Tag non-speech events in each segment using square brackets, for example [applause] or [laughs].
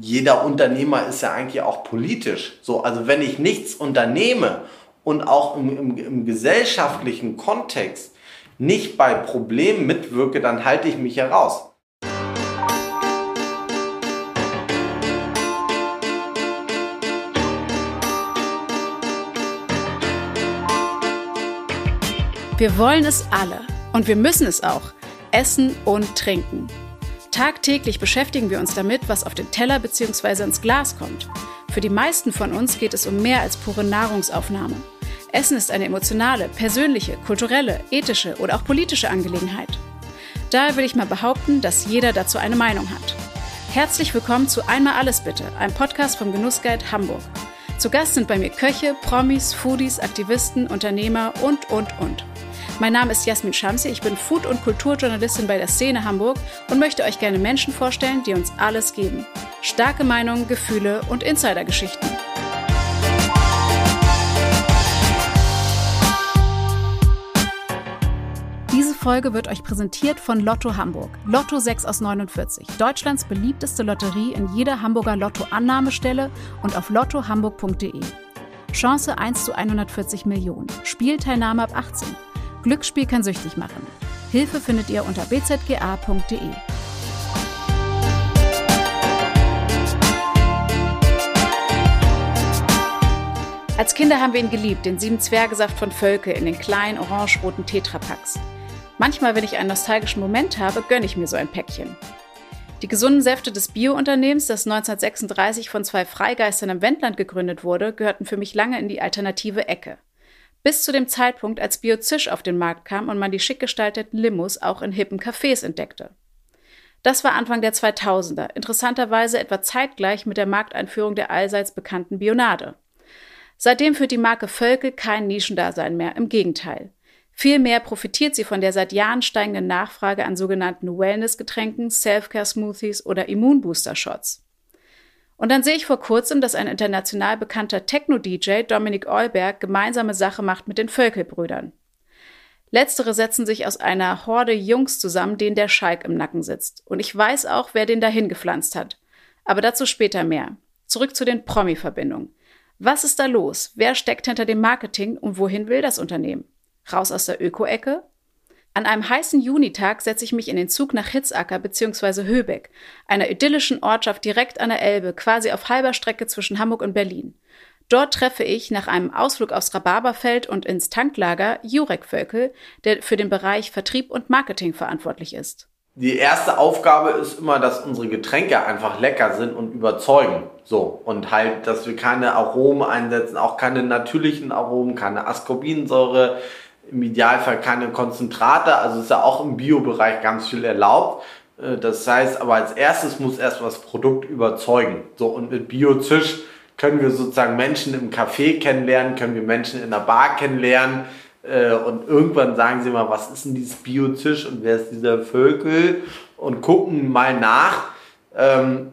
jeder Unternehmer ist ja eigentlich auch politisch. So, also wenn ich nichts unternehme und auch im, im, im gesellschaftlichen Kontext nicht bei Problemen mitwirke, dann halte ich mich heraus. Wir wollen es alle und wir müssen es auch. Essen und trinken. Tagtäglich beschäftigen wir uns damit, was auf den Teller bzw. ins Glas kommt. Für die meisten von uns geht es um mehr als pure Nahrungsaufnahme. Essen ist eine emotionale, persönliche, kulturelle, ethische oder auch politische Angelegenheit. Daher will ich mal behaupten, dass jeder dazu eine Meinung hat. Herzlich willkommen zu Einmal alles bitte, einem Podcast vom Genussguide Hamburg. Zu Gast sind bei mir Köche, Promis, Foodies, Aktivisten, Unternehmer und, und, und. Mein Name ist Jasmin Schamsi, ich bin Food- und Kulturjournalistin bei der Szene Hamburg und möchte euch gerne Menschen vorstellen, die uns alles geben. Starke Meinungen, Gefühle und Insidergeschichten. Diese Folge wird euch präsentiert von Lotto Hamburg. Lotto 6 aus 49. Deutschlands beliebteste Lotterie in jeder Hamburger Lotto-Annahmestelle und auf lottohamburg.de. Chance 1 zu 140 Millionen. Spielteilnahme ab 18. Glücksspiel kann süchtig machen. Hilfe findet ihr unter bzga.de. Als Kinder haben wir ihn geliebt, den sieben Zwergesaft von Völke in den kleinen orange-roten Tetrapacks. Manchmal, wenn ich einen nostalgischen Moment habe, gönne ich mir so ein Päckchen. Die gesunden Säfte des Bio-Unternehmens, das 1936 von zwei Freigeistern im Wendland gegründet wurde, gehörten für mich lange in die alternative Ecke. Bis zu dem Zeitpunkt, als Biozisch auf den Markt kam und man die schick gestalteten Limos auch in hippen Cafés entdeckte. Das war Anfang der 2000er, interessanterweise etwa zeitgleich mit der Markteinführung der allseits bekannten Bionade. Seitdem führt die Marke Völkel kein Nischendasein mehr, im Gegenteil. Vielmehr profitiert sie von der seit Jahren steigenden Nachfrage an sogenannten Wellness-Getränken, Self-Care-Smoothies oder Immunbooster-Shots. Und dann sehe ich vor kurzem, dass ein international bekannter Techno-DJ, Dominik Eulberg, gemeinsame Sache macht mit den Völkelbrüdern. Letztere setzen sich aus einer Horde Jungs zusammen, denen der Schalk im Nacken sitzt. Und ich weiß auch, wer den dahin gepflanzt hat. Aber dazu später mehr. Zurück zu den Promi-Verbindungen. Was ist da los? Wer steckt hinter dem Marketing und wohin will das Unternehmen? Raus aus der Öko-Ecke? An einem heißen Junitag setze ich mich in den Zug nach Hitzacker bzw. Höbeck, einer idyllischen Ortschaft direkt an der Elbe, quasi auf halber Strecke zwischen Hamburg und Berlin. Dort treffe ich nach einem Ausflug aufs Rhabarberfeld und ins Tanklager Jurek Völkel, der für den Bereich Vertrieb und Marketing verantwortlich ist. Die erste Aufgabe ist immer, dass unsere Getränke einfach lecker sind und überzeugen. So. Und halt, dass wir keine Aromen einsetzen, auch keine natürlichen Aromen, keine Ascorbinsäure, im Idealfall keine Konzentrate, also ist ja auch im Bio-Bereich ganz viel erlaubt. Äh, das heißt, aber als erstes muss erst das Produkt überzeugen. So, und mit Biozisch können wir sozusagen Menschen im Café kennenlernen, können wir Menschen in der Bar kennenlernen. Äh, und irgendwann sagen sie mal, was ist denn dieses Biozisch und wer ist dieser Vögel? Und gucken mal nach. Ähm,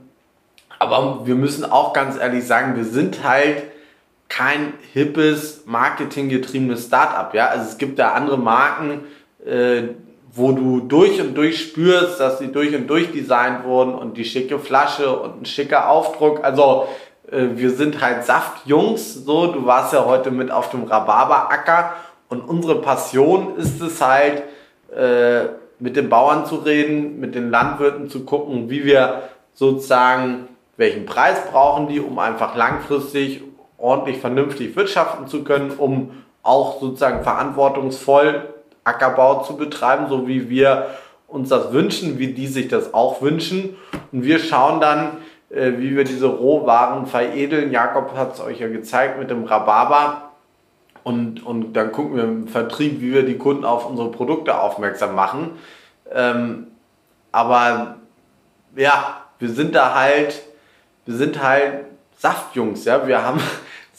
aber wir müssen auch ganz ehrlich sagen, wir sind halt kein hippes, marketinggetriebenes Startup. Ja? Also es gibt da andere Marken, äh, wo du durch und durch spürst, dass sie durch und durch designt wurden und die schicke Flasche und ein schicker Aufdruck. Also äh, wir sind halt Saftjungs, so. Du warst ja heute mit auf dem Rhabarberacker und unsere Passion ist es halt, äh, mit den Bauern zu reden, mit den Landwirten zu gucken, wie wir sozusagen, welchen Preis brauchen die, um einfach langfristig ordentlich vernünftig wirtschaften zu können, um auch sozusagen verantwortungsvoll Ackerbau zu betreiben, so wie wir uns das wünschen, wie die sich das auch wünschen. Und wir schauen dann, äh, wie wir diese Rohwaren veredeln. Jakob hat es euch ja gezeigt mit dem Rhabarber. Und, und dann gucken wir im Vertrieb, wie wir die Kunden auf unsere Produkte aufmerksam machen. Ähm, aber ja, wir sind da halt, wir sind halt Saftjungs, ja. Wir haben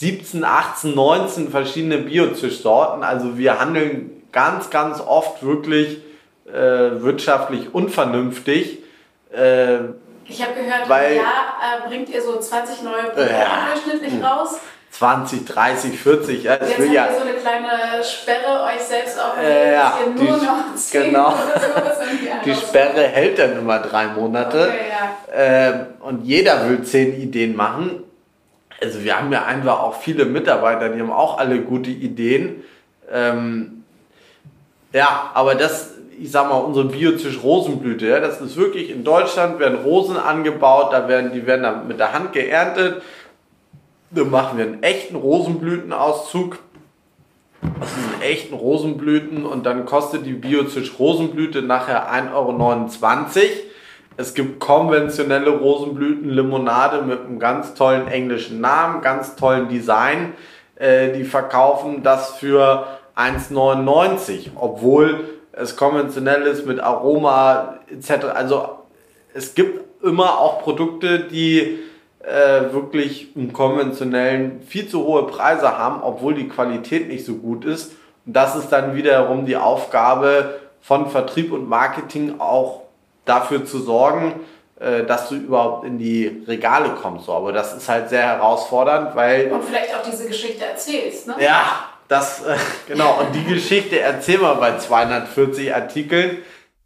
17, 18, 19 verschiedene Biozischsorten. Also wir handeln ganz, ganz oft wirklich äh, wirtschaftlich unvernünftig. Äh, ich habe gehört, weil, im Jahr äh, bringt ihr so 20 neue Produkte ja, durchschnittlich hm. raus. 20, 30, 40. Ja, Jetzt habt ja, ihr so eine kleine Sperre euch selbst auferlegt, äh, ja, dass ihr nur [laughs] die, noch 10 genau. Die Sperre hält dann immer drei Monate. Okay, ja. ähm, und jeder will zehn Ideen machen. Also wir haben ja einfach auch viele Mitarbeiter, die haben auch alle gute Ideen. Ähm, ja, aber das, ich sag mal, unsere Biozisch Rosenblüte, ja, das ist wirklich in Deutschland werden Rosen angebaut, da werden, die werden dann mit der Hand geerntet. Dann machen wir einen echten Rosenblütenauszug. Das sind echten Rosenblüten und dann kostet die Biozisch Rosenblüte nachher 1,29 Euro. Es gibt konventionelle Rosenblütenlimonade mit einem ganz tollen englischen Namen, ganz tollen Design. Äh, die verkaufen das für 1,99, obwohl es konventionell ist mit Aroma etc. Also es gibt immer auch Produkte, die äh, wirklich im konventionellen viel zu hohe Preise haben, obwohl die Qualität nicht so gut ist. Und das ist dann wiederum die Aufgabe von Vertrieb und Marketing auch dafür zu sorgen, äh, dass du überhaupt in die Regale kommst. So, aber das ist halt sehr herausfordernd, weil. Und vielleicht auch diese Geschichte erzählst, ne? Ja, das, äh, genau. Und die Geschichte erzählen wir bei 240 Artikeln.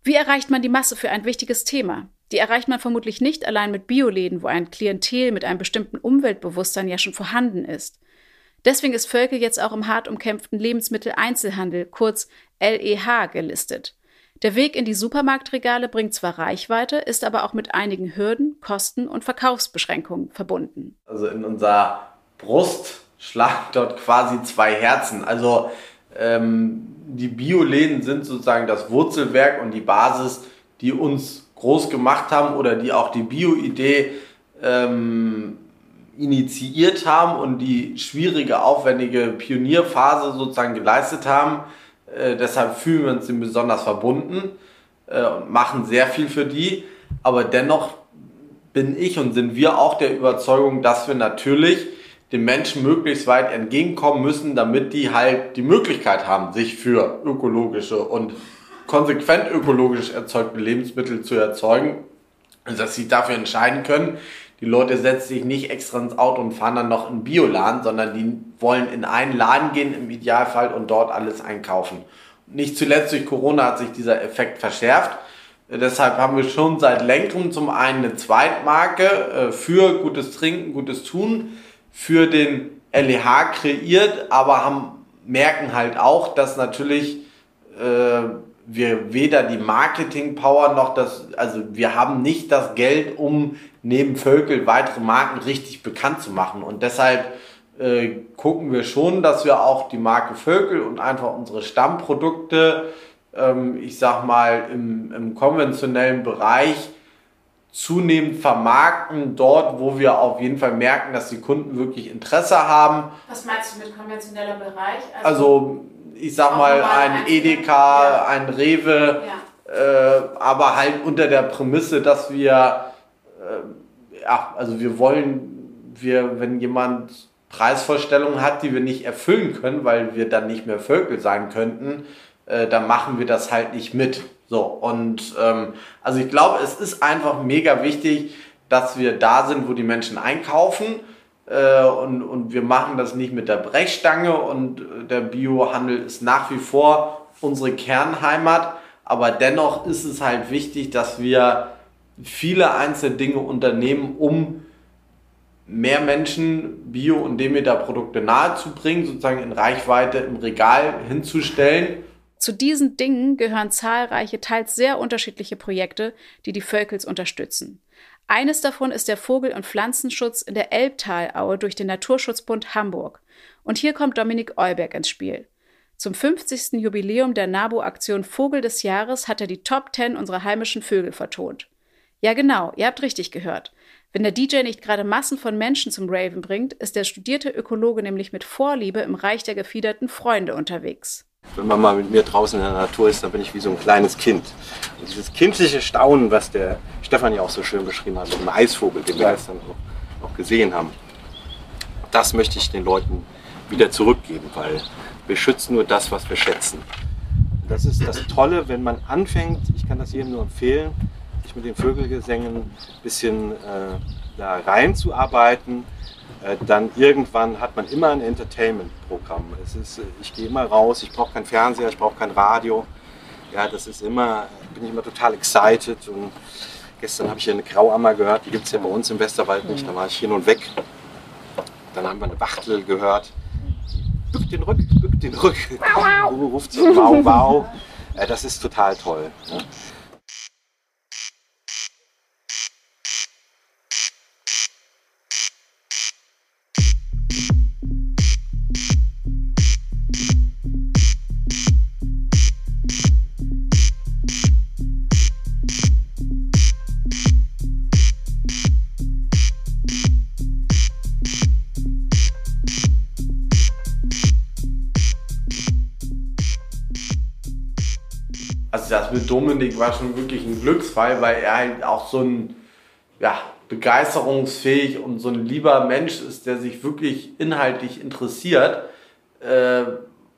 Wie erreicht man die Masse für ein wichtiges Thema? Die erreicht man vermutlich nicht allein mit Bioläden, wo ein Klientel mit einem bestimmten Umweltbewusstsein ja schon vorhanden ist. Deswegen ist Völkel jetzt auch im hart umkämpften Lebensmitteleinzelhandel, kurz LEH, gelistet. Der Weg in die Supermarktregale bringt zwar Reichweite, ist aber auch mit einigen Hürden, Kosten und Verkaufsbeschränkungen verbunden. Also in unserer Brust schlagen dort quasi zwei Herzen. Also ähm, die Bioläden sind sozusagen das Wurzelwerk und die Basis, die uns groß gemacht haben oder die auch die Bio-Idee ähm, initiiert haben und die schwierige, aufwendige Pionierphase sozusagen geleistet haben. Äh, deshalb fühlen wir uns ihm besonders verbunden äh, und machen sehr viel für die. Aber dennoch bin ich und sind wir auch der Überzeugung, dass wir natürlich den Menschen möglichst weit entgegenkommen müssen, damit die halt die Möglichkeit haben, sich für ökologische und konsequent ökologisch erzeugte Lebensmittel zu erzeugen, dass sie dafür entscheiden können. Die Leute setzen sich nicht extra ins Auto und fahren dann noch in Bioladen, sondern die wollen in einen Laden gehen im Idealfall und dort alles einkaufen. Nicht zuletzt durch Corona hat sich dieser Effekt verschärft. Deshalb haben wir schon seit längerem zum einen eine Zweitmarke äh, für gutes Trinken, gutes Tun, für den LEH kreiert, aber haben, merken halt auch, dass natürlich äh, wir weder die Marketing-Power noch das, also wir haben nicht das Geld, um neben Völkel weitere Marken richtig bekannt zu machen. Und deshalb äh, gucken wir schon, dass wir auch die Marke Völkel und einfach unsere Stammprodukte, ähm, ich sag mal, im, im konventionellen Bereich zunehmend vermarkten, dort, wo wir auf jeden Fall merken, dass die Kunden wirklich Interesse haben. Was meinst du mit konventioneller Bereich? Also, also ich sag mal, ein Edeka, ja. ein Rewe, ja. äh, aber halt unter der Prämisse, dass wir, äh, ja, also wir wollen, wir, wenn jemand Preisvorstellungen hat, die wir nicht erfüllen können, weil wir dann nicht mehr Vögel sein könnten, äh, dann machen wir das halt nicht mit. So, und ähm, also ich glaube, es ist einfach mega wichtig, dass wir da sind, wo die Menschen einkaufen äh, und, und wir machen das nicht mit der Brechstange und äh, der Biohandel ist nach wie vor unsere Kernheimat, aber dennoch ist es halt wichtig, dass wir viele einzelne Dinge unternehmen, um mehr Menschen Bio- und Demeter-Produkte nahezubringen, sozusagen in Reichweite im Regal hinzustellen. Zu diesen Dingen gehören zahlreiche, teils sehr unterschiedliche Projekte, die die Völkels unterstützen. Eines davon ist der Vogel- und Pflanzenschutz in der Elbtalaue durch den Naturschutzbund Hamburg. Und hier kommt Dominik Euberg ins Spiel. Zum 50. Jubiläum der NABU-Aktion Vogel des Jahres hat er die Top 10 unserer heimischen Vögel vertont. Ja genau, ihr habt richtig gehört. Wenn der DJ nicht gerade Massen von Menschen zum Raven bringt, ist der studierte Ökologe nämlich mit Vorliebe im Reich der gefiederten Freunde unterwegs. Wenn man mal mit mir draußen in der Natur ist, dann bin ich wie so ein kleines Kind. Und dieses kindliche Staunen, was der Stefan ja auch so schön beschrieben hat, mit dem Eisvogel, den wir gestern auch, auch gesehen haben, das möchte ich den Leuten wieder zurückgeben, weil wir schützen nur das, was wir schätzen. Das ist das Tolle, wenn man anfängt, ich kann das jedem nur empfehlen, sich mit den Vögelgesängen ein bisschen äh, da reinzuarbeiten dann irgendwann hat man immer ein Entertainment-Programm. Es ist, ich gehe immer raus, ich brauche keinen Fernseher, ich brauche kein Radio. Ja, das ist immer, bin ich immer total excited und Gestern habe ich hier eine Grauammer gehört, die gibt es ja bei uns im Westerwald nicht. Da war ich hin und weg. Dann haben wir eine Wachtel gehört. Bück den Rück, bück den Rück. Ruft so, wow, wow. Äh, das ist total toll. Ne? Mit Dominik war schon wirklich ein Glücksfall, weil er halt auch so ein ja, begeisterungsfähig und so ein lieber Mensch ist, der sich wirklich inhaltlich interessiert. Äh,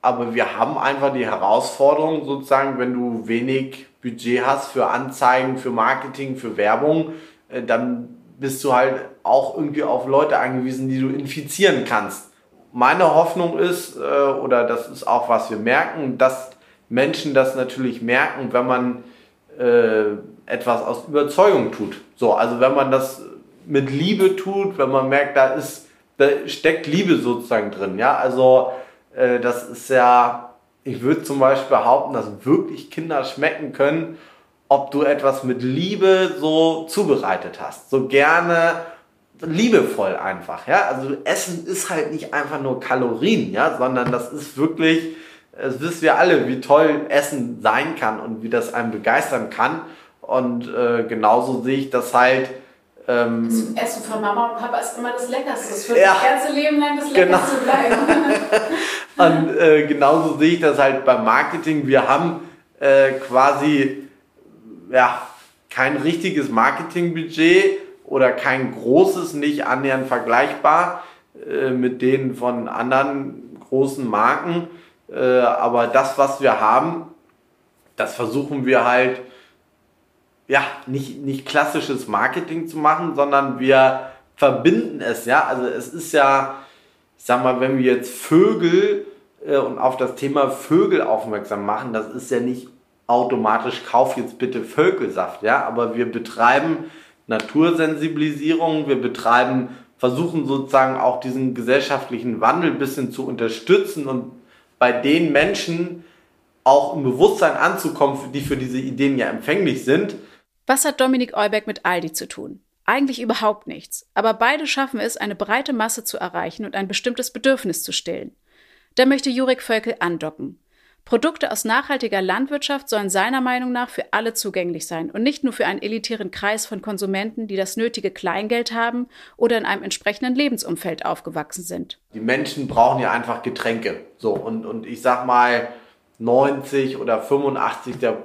aber wir haben einfach die Herausforderung, sozusagen, wenn du wenig Budget hast für Anzeigen, für Marketing, für Werbung, äh, dann bist du halt auch irgendwie auf Leute angewiesen, die du infizieren kannst. Meine Hoffnung ist, äh, oder das ist auch was wir merken, dass Menschen das natürlich merken, wenn man äh, etwas aus Überzeugung tut. So, also wenn man das mit Liebe tut, wenn man merkt, da ist, da steckt Liebe sozusagen drin. Ja, also äh, das ist ja, ich würde zum Beispiel behaupten, dass wirklich Kinder schmecken können, ob du etwas mit Liebe so zubereitet hast. So gerne liebevoll einfach. Ja, also Essen ist halt nicht einfach nur Kalorien, ja, sondern das ist wirklich es wissen wir alle, wie toll Essen sein kann und wie das einen begeistern kann. Und äh, genauso sehe ich das halt. Ähm, das Essen von Mama und Papa ist immer das Leckerste. Es wird ja, das ganze Leben lang das Leckerste genau. bleiben. [laughs] und äh, genauso sehe ich das halt beim Marketing. Wir haben äh, quasi ja, kein richtiges Marketingbudget oder kein großes, nicht annähernd vergleichbar äh, mit denen von anderen großen Marken. Äh, aber das, was wir haben, das versuchen wir halt, ja, nicht, nicht klassisches Marketing zu machen, sondern wir verbinden es, ja. Also es ist ja, ich sag mal, wenn wir jetzt Vögel äh, und auf das Thema Vögel aufmerksam machen, das ist ja nicht automatisch, kauf jetzt bitte Vögelsaft, ja. Aber wir betreiben Natursensibilisierung, wir betreiben, versuchen sozusagen auch diesen gesellschaftlichen Wandel ein bisschen zu unterstützen und bei den Menschen auch im Bewusstsein anzukommen, die für diese Ideen ja empfänglich sind. Was hat Dominik Eubeck mit Aldi zu tun? Eigentlich überhaupt nichts. Aber beide schaffen es, eine breite Masse zu erreichen und ein bestimmtes Bedürfnis zu stillen. Da möchte Jurek Völkel andocken. Produkte aus nachhaltiger Landwirtschaft sollen seiner Meinung nach für alle zugänglich sein und nicht nur für einen elitären Kreis von Konsumenten, die das nötige Kleingeld haben oder in einem entsprechenden Lebensumfeld aufgewachsen sind. Die Menschen brauchen ja einfach Getränke. So, und, und ich sag mal, 90 oder 85 der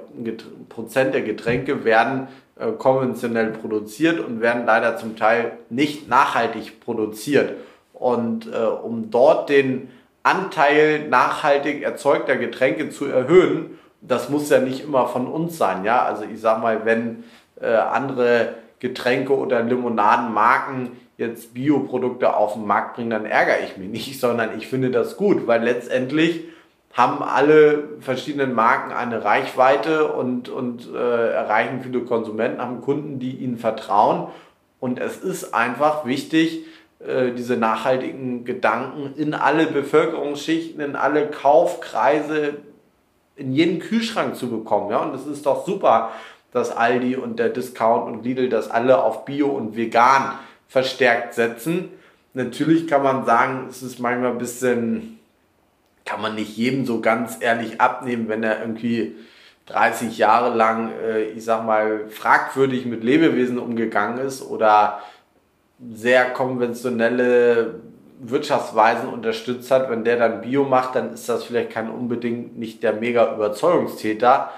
Prozent der Getränke werden äh, konventionell produziert und werden leider zum Teil nicht nachhaltig produziert. Und äh, um dort den Anteil nachhaltig erzeugter Getränke zu erhöhen. Das muss ja nicht immer von uns sein, ja. Also ich sag mal, wenn äh, andere Getränke oder Limonadenmarken jetzt Bioprodukte auf den Markt bringen, dann ärgere ich mich nicht, [laughs] sondern ich finde das gut, weil letztendlich haben alle verschiedenen Marken eine Reichweite und, und äh, erreichen viele Konsumenten, haben Kunden, die ihnen vertrauen. Und es ist einfach wichtig, diese nachhaltigen Gedanken in alle Bevölkerungsschichten, in alle Kaufkreise, in jeden Kühlschrank zu bekommen. Ja? Und es ist doch super, dass Aldi und der Discount und Lidl das alle auf Bio und Vegan verstärkt setzen. Natürlich kann man sagen, es ist manchmal ein bisschen, kann man nicht jedem so ganz ehrlich abnehmen, wenn er irgendwie 30 Jahre lang, äh, ich sag mal, fragwürdig mit Lebewesen umgegangen ist oder sehr konventionelle Wirtschaftsweisen unterstützt hat, wenn der dann Bio macht, dann ist das vielleicht kein unbedingt nicht der mega Überzeugungstäter.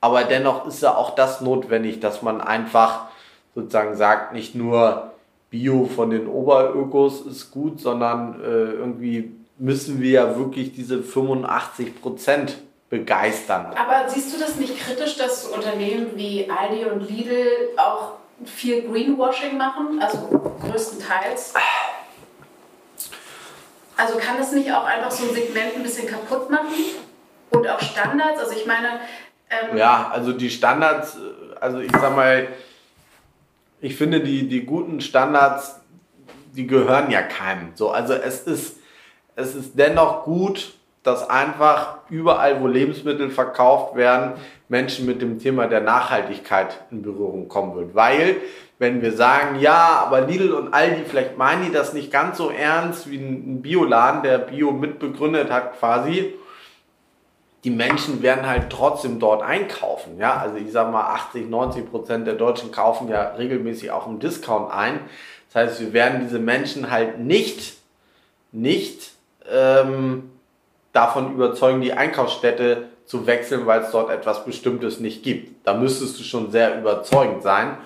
Aber dennoch ist ja auch das notwendig, dass man einfach sozusagen sagt, nicht nur Bio von den Oberökos ist gut, sondern äh, irgendwie müssen wir ja wirklich diese 85 Prozent begeistern. Aber siehst du das nicht kritisch, dass Unternehmen wie Aldi und Lidl auch viel Greenwashing machen, also größtenteils. Also kann das nicht auch einfach so ein Segment ein bisschen kaputt machen? Und auch Standards? Also ich meine. Ähm ja, also die Standards, also ich sag mal, ich finde, die, die guten Standards, die gehören ja keinem. So, also es ist, es ist dennoch gut, dass einfach überall, wo Lebensmittel verkauft werden, Menschen mit dem Thema der Nachhaltigkeit in Berührung kommen wird. Weil, wenn wir sagen, ja, aber Lidl und Aldi, vielleicht meinen die das nicht ganz so ernst wie ein Bioladen, der Bio mitbegründet hat quasi, die Menschen werden halt trotzdem dort einkaufen. Ja, also ich sag mal, 80, 90 Prozent der Deutschen kaufen ja regelmäßig auch im Discount ein. Das heißt, wir werden diese Menschen halt nicht, nicht ähm, davon überzeugen, die Einkaufsstätte zu wechseln, weil es dort etwas Bestimmtes nicht gibt. Da müsstest du schon sehr überzeugend sein.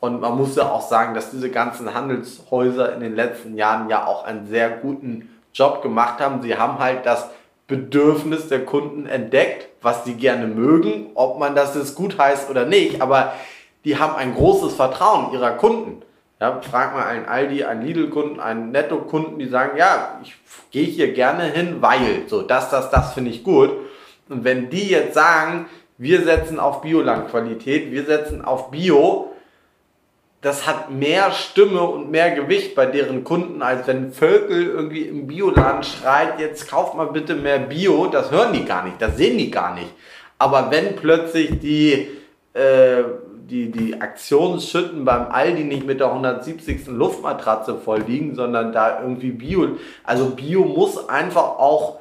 Und man muss ja auch sagen, dass diese ganzen Handelshäuser in den letzten Jahren ja auch einen sehr guten Job gemacht haben. Sie haben halt das Bedürfnis der Kunden entdeckt, was sie gerne mögen, ob man das jetzt gut heißt oder nicht, aber die haben ein großes Vertrauen ihrer Kunden. Ja, frag mal einen Aldi, einen Lidl-Kunden, einen Netto-Kunden, die sagen, ja, ich gehe hier gerne hin, weil, so, das, das, das finde ich gut. Und wenn die jetzt sagen, wir setzen auf Biolandqualität, wir setzen auf Bio, das hat mehr Stimme und mehr Gewicht bei deren Kunden, als wenn Völkel irgendwie im Bioladen schreit, jetzt kauft mal bitte mehr Bio. Das hören die gar nicht, das sehen die gar nicht. Aber wenn plötzlich die, äh, die, die Aktionsschütten beim Aldi nicht mit der 170. Luftmatratze voll liegen, sondern da irgendwie Bio, also Bio muss einfach auch,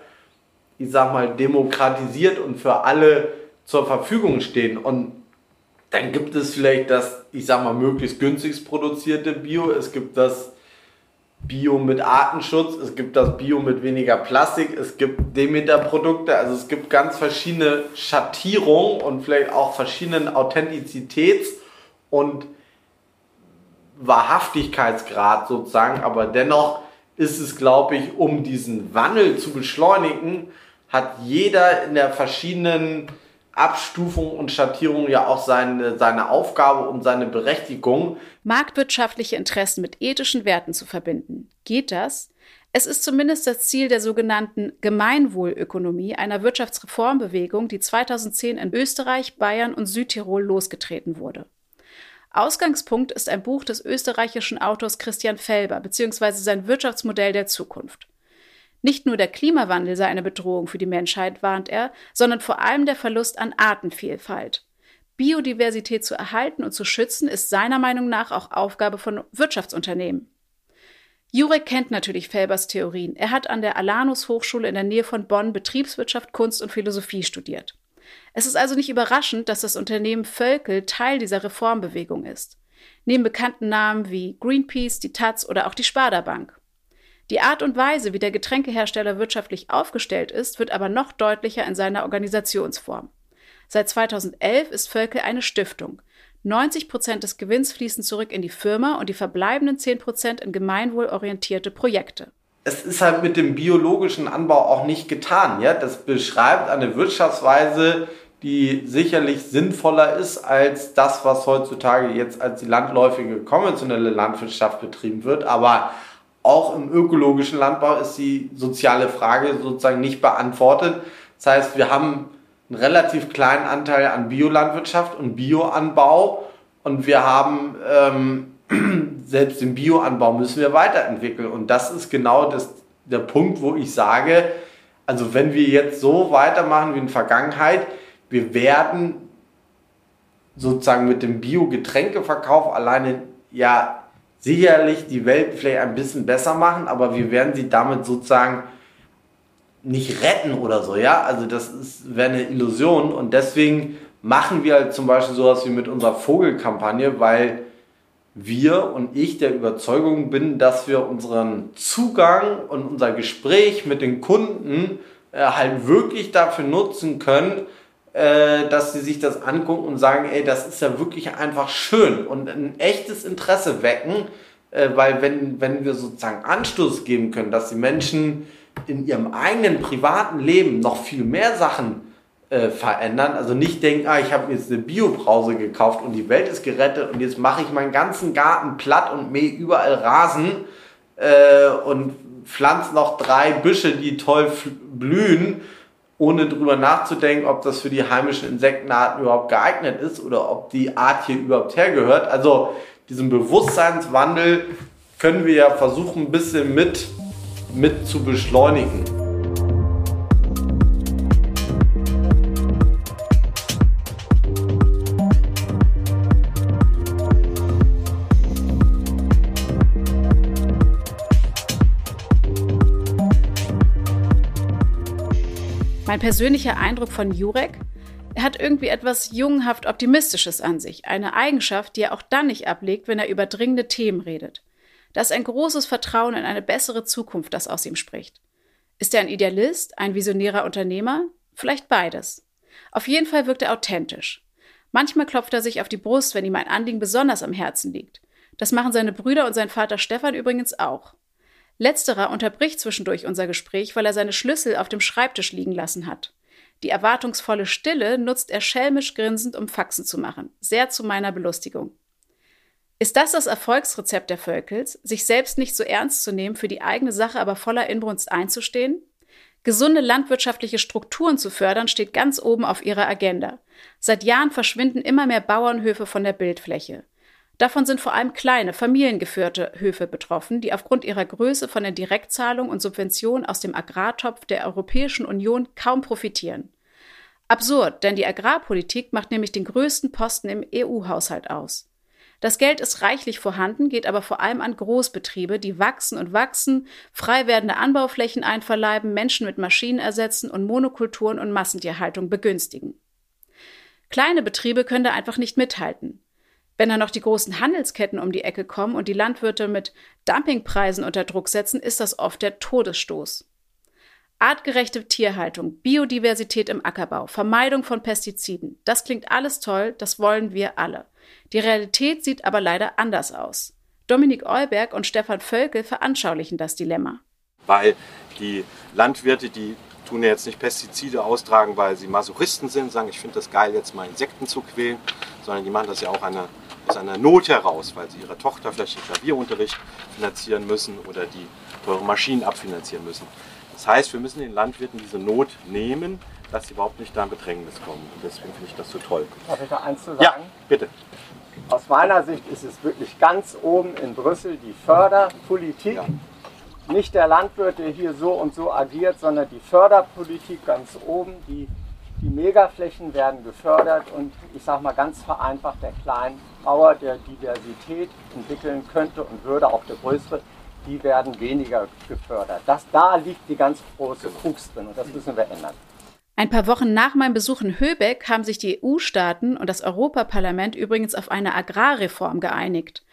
ich sag mal, demokratisiert und für alle zur Verfügung stehen. Und dann gibt es vielleicht das, ich sag mal, möglichst günstigst produzierte Bio. Es gibt das Bio mit Artenschutz, es gibt das Bio mit weniger Plastik, es gibt Demeter-Produkte, also es gibt ganz verschiedene Schattierungen und vielleicht auch verschiedenen Authentizitäts- und Wahrhaftigkeitsgrad sozusagen, aber dennoch ist es, glaube ich, um diesen Wandel zu beschleunigen, hat jeder in der verschiedenen Abstufung und Schattierung ja auch seine, seine Aufgabe und seine Berechtigung. Marktwirtschaftliche Interessen mit ethischen Werten zu verbinden. Geht das? Es ist zumindest das Ziel der sogenannten Gemeinwohlökonomie, einer Wirtschaftsreformbewegung, die 2010 in Österreich, Bayern und Südtirol losgetreten wurde. Ausgangspunkt ist ein Buch des österreichischen Autors Christian Felber bzw. sein Wirtschaftsmodell der Zukunft. Nicht nur der Klimawandel sei eine Bedrohung für die Menschheit, warnt er, sondern vor allem der Verlust an Artenvielfalt. Biodiversität zu erhalten und zu schützen ist seiner Meinung nach auch Aufgabe von Wirtschaftsunternehmen. Jurek kennt natürlich Felbers Theorien. Er hat an der Alanus Hochschule in der Nähe von Bonn Betriebswirtschaft, Kunst und Philosophie studiert. Es ist also nicht überraschend, dass das Unternehmen Völkel Teil dieser Reformbewegung ist. Neben bekannten Namen wie Greenpeace, die Taz oder auch die Sparda Bank. Die Art und Weise, wie der Getränkehersteller wirtschaftlich aufgestellt ist, wird aber noch deutlicher in seiner Organisationsform. Seit 2011 ist Völkel eine Stiftung. 90 Prozent des Gewinns fließen zurück in die Firma und die verbleibenden 10 Prozent in gemeinwohlorientierte Projekte. Es ist halt mit dem biologischen Anbau auch nicht getan. Ja? Das beschreibt eine Wirtschaftsweise, die sicherlich sinnvoller ist als das, was heutzutage jetzt als die landläufige konventionelle Landwirtschaft betrieben wird. Aber auch im ökologischen Landbau ist die soziale Frage sozusagen nicht beantwortet. Das heißt, wir haben einen relativ kleinen Anteil an Biolandwirtschaft und Bioanbau und wir haben ähm, [clears throat] selbst den Bioanbau müssen wir weiterentwickeln und das ist genau das, der Punkt, wo ich sage, also wenn wir jetzt so weitermachen wie in der Vergangenheit, wir werden sozusagen mit dem Bio-Getränkeverkauf alleine ja sicherlich die Welt vielleicht ein bisschen besser machen, aber wir werden sie damit sozusagen nicht retten oder so, ja. Also das wäre eine Illusion und deswegen machen wir halt zum Beispiel sowas wie mit unserer Vogelkampagne, weil wir und ich der Überzeugung bin, dass wir unseren Zugang und unser Gespräch mit den Kunden äh, halt wirklich dafür nutzen können, äh, dass sie sich das angucken und sagen, ey, das ist ja wirklich einfach schön und ein echtes Interesse wecken, äh, weil wenn, wenn wir sozusagen Anstoß geben können, dass die Menschen in ihrem eigenen privaten Leben noch viel mehr Sachen äh, verändern, also nicht denken, ah, ich habe jetzt eine Biobrause gekauft und die Welt ist gerettet und jetzt mache ich meinen ganzen Garten platt und mähe überall Rasen äh, und pflanze noch drei Büsche, die toll blühen ohne drüber nachzudenken, ob das für die heimischen Insektenarten überhaupt geeignet ist oder ob die Art hier überhaupt hergehört. Also diesen Bewusstseinswandel können wir ja versuchen, ein bisschen mit, mit zu beschleunigen. Mein persönlicher Eindruck von Jurek? Er hat irgendwie etwas jungenhaft Optimistisches an sich, eine Eigenschaft, die er auch dann nicht ablegt, wenn er über dringende Themen redet. Da ist ein großes Vertrauen in eine bessere Zukunft, das aus ihm spricht. Ist er ein Idealist, ein visionärer Unternehmer? Vielleicht beides. Auf jeden Fall wirkt er authentisch. Manchmal klopft er sich auf die Brust, wenn ihm ein Anliegen besonders am Herzen liegt. Das machen seine Brüder und sein Vater Stefan übrigens auch. Letzterer unterbricht zwischendurch unser Gespräch, weil er seine Schlüssel auf dem Schreibtisch liegen lassen hat. Die erwartungsvolle Stille nutzt er schelmisch grinsend, um Faxen zu machen. Sehr zu meiner Belustigung. Ist das das Erfolgsrezept der Völkels, sich selbst nicht so ernst zu nehmen, für die eigene Sache aber voller Inbrunst einzustehen? Gesunde landwirtschaftliche Strukturen zu fördern, steht ganz oben auf ihrer Agenda. Seit Jahren verschwinden immer mehr Bauernhöfe von der Bildfläche. Davon sind vor allem kleine, familiengeführte Höfe betroffen, die aufgrund ihrer Größe von der Direktzahlung und Subvention aus dem Agrartopf der Europäischen Union kaum profitieren. Absurd, denn die Agrarpolitik macht nämlich den größten Posten im EU-Haushalt aus. Das Geld ist reichlich vorhanden, geht aber vor allem an Großbetriebe, die wachsen und wachsen, frei werdende Anbauflächen einverleiben, Menschen mit Maschinen ersetzen und Monokulturen und Massentierhaltung begünstigen. Kleine Betriebe können da einfach nicht mithalten. Wenn dann noch die großen Handelsketten um die Ecke kommen und die Landwirte mit Dumpingpreisen unter Druck setzen, ist das oft der Todesstoß. Artgerechte Tierhaltung, Biodiversität im Ackerbau, Vermeidung von Pestiziden, das klingt alles toll, das wollen wir alle. Die Realität sieht aber leider anders aus. Dominik Euberg und Stefan Völkel veranschaulichen das Dilemma. Weil die Landwirte, die tun ja jetzt nicht Pestizide austragen, weil sie Masochisten sind, sagen, ich finde das geil, jetzt mal Insekten zu quälen, sondern die machen das ja auch einer aus einer Not heraus, weil sie ihrer Tochter vielleicht den Klavierunterricht finanzieren müssen oder die teure Maschinen abfinanzieren müssen. Das heißt, wir müssen den Landwirten diese Not nehmen, dass sie überhaupt nicht da in Bedrängnis kommen. Und deswegen finde ich das so toll. Darf ich da eins zu sagen? Ja, bitte. Aus meiner Sicht ist es wirklich ganz oben in Brüssel die Förderpolitik. Ja. Nicht der Landwirt, der hier so und so agiert, sondern die Förderpolitik ganz oben, die die Megaflächen werden gefördert und ich sage mal ganz vereinfacht, der Kleinbauer, der Diversität entwickeln könnte und würde, auch der größere, die werden weniger gefördert. Das, da liegt die ganz große Krux drin und das müssen wir ändern. Ein paar Wochen nach meinem Besuch in Höbeck haben sich die EU-Staaten und das Europaparlament übrigens auf eine Agrarreform geeinigt.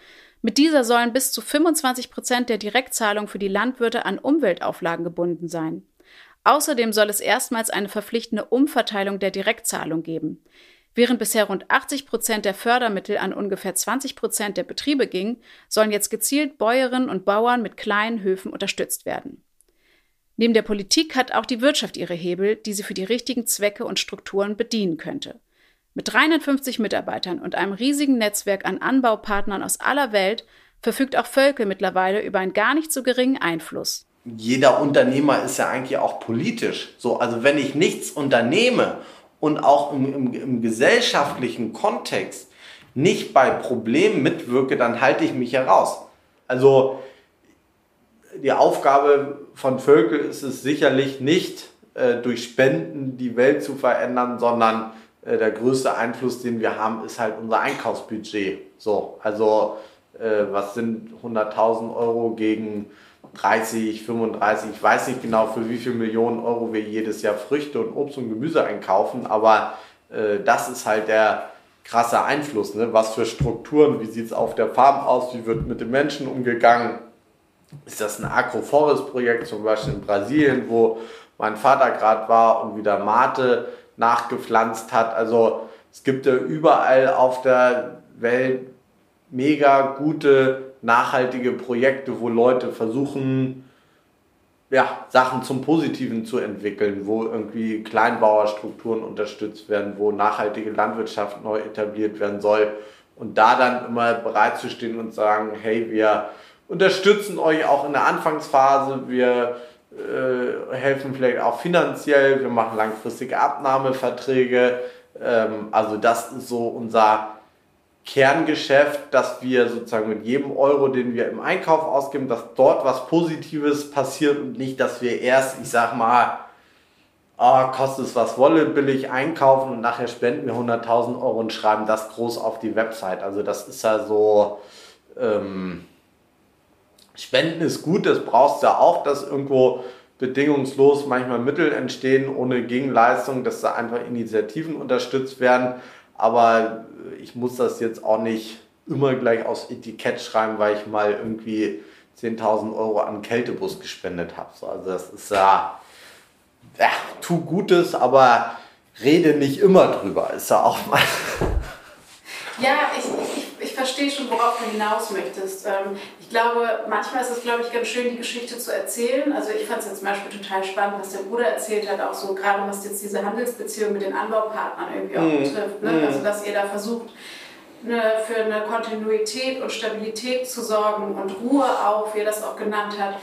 Mit dieser sollen bis zu 25 Prozent der Direktzahlung für die Landwirte an Umweltauflagen gebunden sein. Außerdem soll es erstmals eine verpflichtende Umverteilung der Direktzahlung geben. Während bisher rund 80 Prozent der Fördermittel an ungefähr 20 Prozent der Betriebe gingen, sollen jetzt gezielt Bäuerinnen und Bauern mit kleinen Höfen unterstützt werden. Neben der Politik hat auch die Wirtschaft ihre Hebel, die sie für die richtigen Zwecke und Strukturen bedienen könnte. Mit 350 Mitarbeitern und einem riesigen Netzwerk an Anbaupartnern aus aller Welt verfügt auch Völkel mittlerweile über einen gar nicht so geringen Einfluss jeder Unternehmer ist ja eigentlich auch politisch. So, also wenn ich nichts unternehme und auch im, im, im gesellschaftlichen Kontext nicht bei Problemen mitwirke, dann halte ich mich heraus. Also die Aufgabe von Völkel ist es sicherlich nicht, äh, durch Spenden die Welt zu verändern, sondern äh, der größte Einfluss, den wir haben, ist halt unser Einkaufsbudget. So, also äh, was sind 100.000 Euro gegen 30, 35, ich weiß nicht genau, für wie viele Millionen Euro wir jedes Jahr Früchte und Obst und Gemüse einkaufen, aber äh, das ist halt der krasse Einfluss. Ne? Was für Strukturen, wie sieht es auf der Farm aus, wie wird mit den Menschen umgegangen? Ist das ein Agroforest-Projekt, zum Beispiel in Brasilien, wo mein Vater gerade war und wieder Mate nachgepflanzt hat? Also es gibt ja überall auf der Welt mega gute nachhaltige Projekte, wo Leute versuchen, ja, Sachen zum Positiven zu entwickeln, wo irgendwie Kleinbauerstrukturen unterstützt werden, wo nachhaltige Landwirtschaft neu etabliert werden soll. Und da dann immer bereit zu stehen und sagen, hey, wir unterstützen euch auch in der Anfangsphase, wir äh, helfen vielleicht auch finanziell, wir machen langfristige Abnahmeverträge. Ähm, also das ist so unser Kerngeschäft, dass wir sozusagen mit jedem Euro, den wir im Einkauf ausgeben, dass dort was Positives passiert und nicht, dass wir erst, ich sag mal, oh, kostet es was wolle, billig einkaufen und nachher spenden wir 100.000 Euro und schreiben das groß auf die Website. Also das ist ja so, ähm, Spenden ist gut, das brauchst du ja auch, dass irgendwo bedingungslos manchmal Mittel entstehen ohne Gegenleistung, dass da einfach Initiativen unterstützt werden. Aber ich muss das jetzt auch nicht immer gleich aufs Etikett schreiben, weil ich mal irgendwie 10.000 Euro an Kältebus gespendet habe. So, also das ist ja, ja, tu Gutes, aber rede nicht immer drüber. Ist ja auch mal. Ja, ich, verstehe schon, worauf du hinaus möchtest. Ähm, ich glaube, manchmal ist es, glaube ich, ganz schön, die Geschichte zu erzählen. Also ich fand es jetzt zum Beispiel total spannend, was der Bruder erzählt hat, auch so gerade was jetzt diese Handelsbeziehung mit den Anbaupartnern irgendwie auch mhm. betrifft. Ne? Mhm. Also dass ihr da versucht, eine, für eine Kontinuität und Stabilität zu sorgen und Ruhe auch, wie er das auch genannt hat,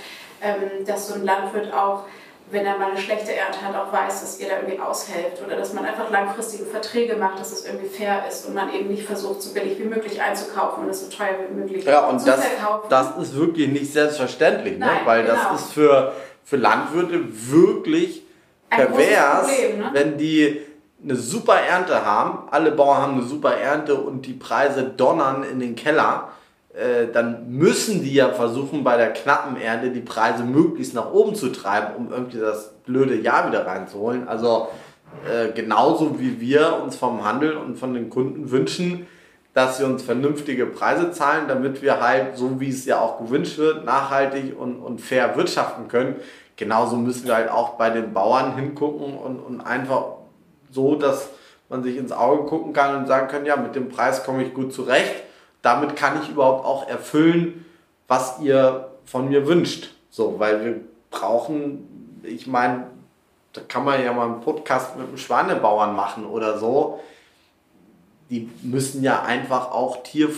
ähm, dass so ein Landwirt auch wenn er mal eine schlechte Ernte hat, auch weiß, dass ihr da irgendwie aushelft oder dass man einfach langfristige Verträge macht, dass es irgendwie fair ist und man eben nicht versucht, so billig wie möglich einzukaufen und es so teuer wie möglich ja, und zu das, verkaufen. Das ist wirklich nicht selbstverständlich, ne? Nein, ne? weil genau. das ist für, für Landwirte wirklich Ein pervers, Problem, ne? wenn die eine super Ernte haben, alle Bauern haben eine super Ernte und die Preise donnern in den Keller äh, dann müssen die ja versuchen, bei der knappen Ernte die Preise möglichst nach oben zu treiben, um irgendwie das blöde Jahr wieder reinzuholen. Also äh, genauso wie wir uns vom Handel und von den Kunden wünschen, dass sie uns vernünftige Preise zahlen, damit wir halt, so wie es ja auch gewünscht wird, nachhaltig und, und fair wirtschaften können. Genauso müssen wir halt auch bei den Bauern hingucken und, und einfach so, dass man sich ins Auge gucken kann und sagen kann, ja, mit dem Preis komme ich gut zurecht damit kann ich überhaupt auch erfüllen, was ihr von mir wünscht. So, weil wir brauchen, ich meine, da kann man ja mal einen Podcast mit einem Schwanebauern machen oder so. Die müssen ja einfach auch Tier,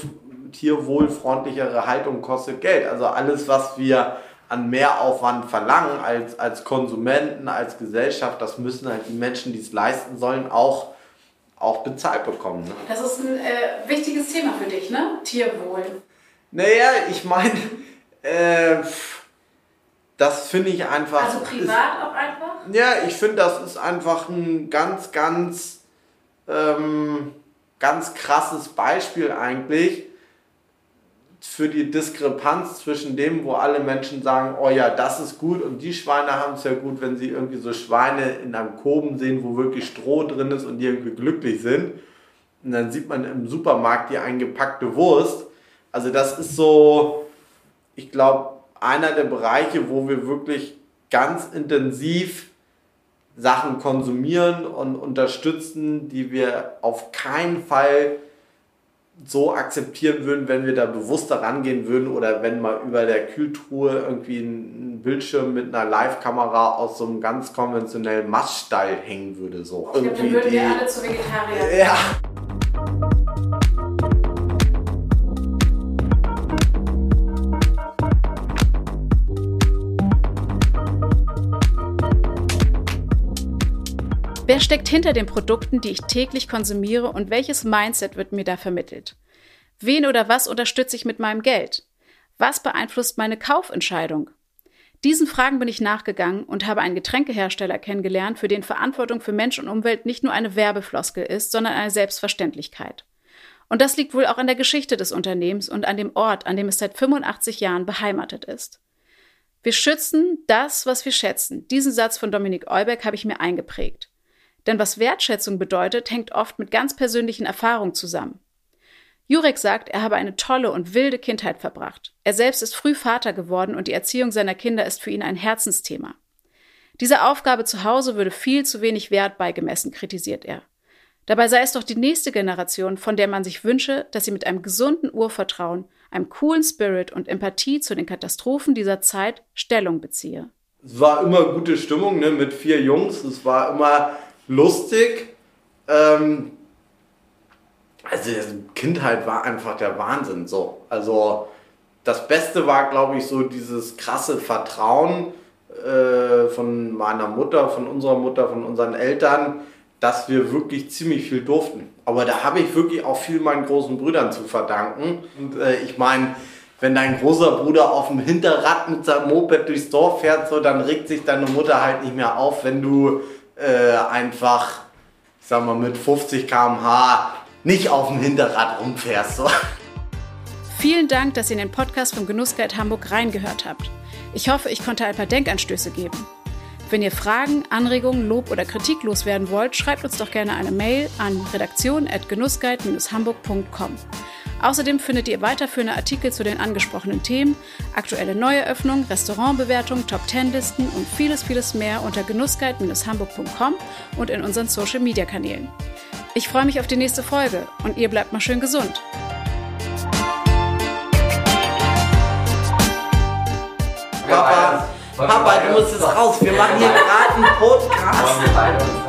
tierwohlfreundlichere Haltung kostet Geld. Also alles, was wir an Mehraufwand verlangen als, als Konsumenten, als Gesellschaft, das müssen halt die Menschen, die es leisten sollen, auch auch bezahlt bekommen. Ne? Das ist ein äh, wichtiges Thema für dich, ne? Tierwohl. Naja, ich meine, äh, das finde ich einfach. Also privat ist, auch einfach? Ja, ich finde, das ist einfach ein ganz, ganz, ähm, ganz krasses Beispiel eigentlich für die Diskrepanz zwischen dem, wo alle Menschen sagen, oh ja, das ist gut und die Schweine haben es ja gut, wenn sie irgendwie so Schweine in einem Koben sehen, wo wirklich Stroh drin ist und die irgendwie glücklich sind. Und dann sieht man im Supermarkt die eingepackte Wurst. Also das ist so, ich glaube, einer der Bereiche, wo wir wirklich ganz intensiv Sachen konsumieren und unterstützen, die wir auf keinen Fall so akzeptieren würden, wenn wir da bewusster rangehen würden oder wenn mal über der Kühltruhe irgendwie ein Bildschirm mit einer Live-Kamera aus so einem ganz konventionellen Maststall hängen würde. So. Ich glaube, dann würden wir alle zu Vegetarier. Ja. Wer steckt hinter den Produkten, die ich täglich konsumiere und welches Mindset wird mir da vermittelt? Wen oder was unterstütze ich mit meinem Geld? Was beeinflusst meine Kaufentscheidung? Diesen Fragen bin ich nachgegangen und habe einen Getränkehersteller kennengelernt, für den Verantwortung für Mensch und Umwelt nicht nur eine Werbefloskel ist, sondern eine Selbstverständlichkeit. Und das liegt wohl auch an der Geschichte des Unternehmens und an dem Ort, an dem es seit 85 Jahren beheimatet ist. Wir schützen das, was wir schätzen. Diesen Satz von Dominik Eubeck habe ich mir eingeprägt. Denn was Wertschätzung bedeutet, hängt oft mit ganz persönlichen Erfahrungen zusammen. Jurek sagt, er habe eine tolle und wilde Kindheit verbracht. Er selbst ist früh Vater geworden und die Erziehung seiner Kinder ist für ihn ein Herzensthema. Diese Aufgabe zu Hause würde viel zu wenig Wert beigemessen, kritisiert er. Dabei sei es doch die nächste Generation, von der man sich wünsche, dass sie mit einem gesunden Urvertrauen, einem coolen Spirit und Empathie zu den Katastrophen dieser Zeit Stellung beziehe. Es war immer gute Stimmung ne, mit vier Jungs. Es war immer lustig. Ähm, also Kindheit war einfach der Wahnsinn. So, also das Beste war, glaube ich, so dieses krasse Vertrauen äh, von meiner Mutter, von unserer Mutter, von unseren Eltern, dass wir wirklich ziemlich viel durften. Aber da habe ich wirklich auch viel meinen großen Brüdern zu verdanken. Und äh, ich meine, wenn dein großer Bruder auf dem Hinterrad mit seinem Moped durchs Dorf fährt, so, dann regt sich deine Mutter halt nicht mehr auf, wenn du äh, einfach, ich sag mal, mit 50 km/h nicht auf dem Hinterrad rumfährst. So. Vielen Dank, dass ihr in den Podcast vom Genussguide Hamburg reingehört habt. Ich hoffe, ich konnte ein paar Denkanstöße geben. Wenn ihr Fragen, Anregungen, Lob oder Kritik loswerden wollt, schreibt uns doch gerne eine Mail an redaktion.genussguide-hamburg.com. Außerdem findet ihr weiterführende Artikel zu den angesprochenen Themen, aktuelle Neueröffnungen, Restaurantbewertungen, Top-10-Listen und vieles, vieles mehr unter genussguide-hamburg.com und in unseren Social-Media-Kanälen. Ich freue mich auf die nächste Folge und ihr bleibt mal schön gesund. Papa, Papa, du musst jetzt raus. Wir machen hier gerade einen Podcast.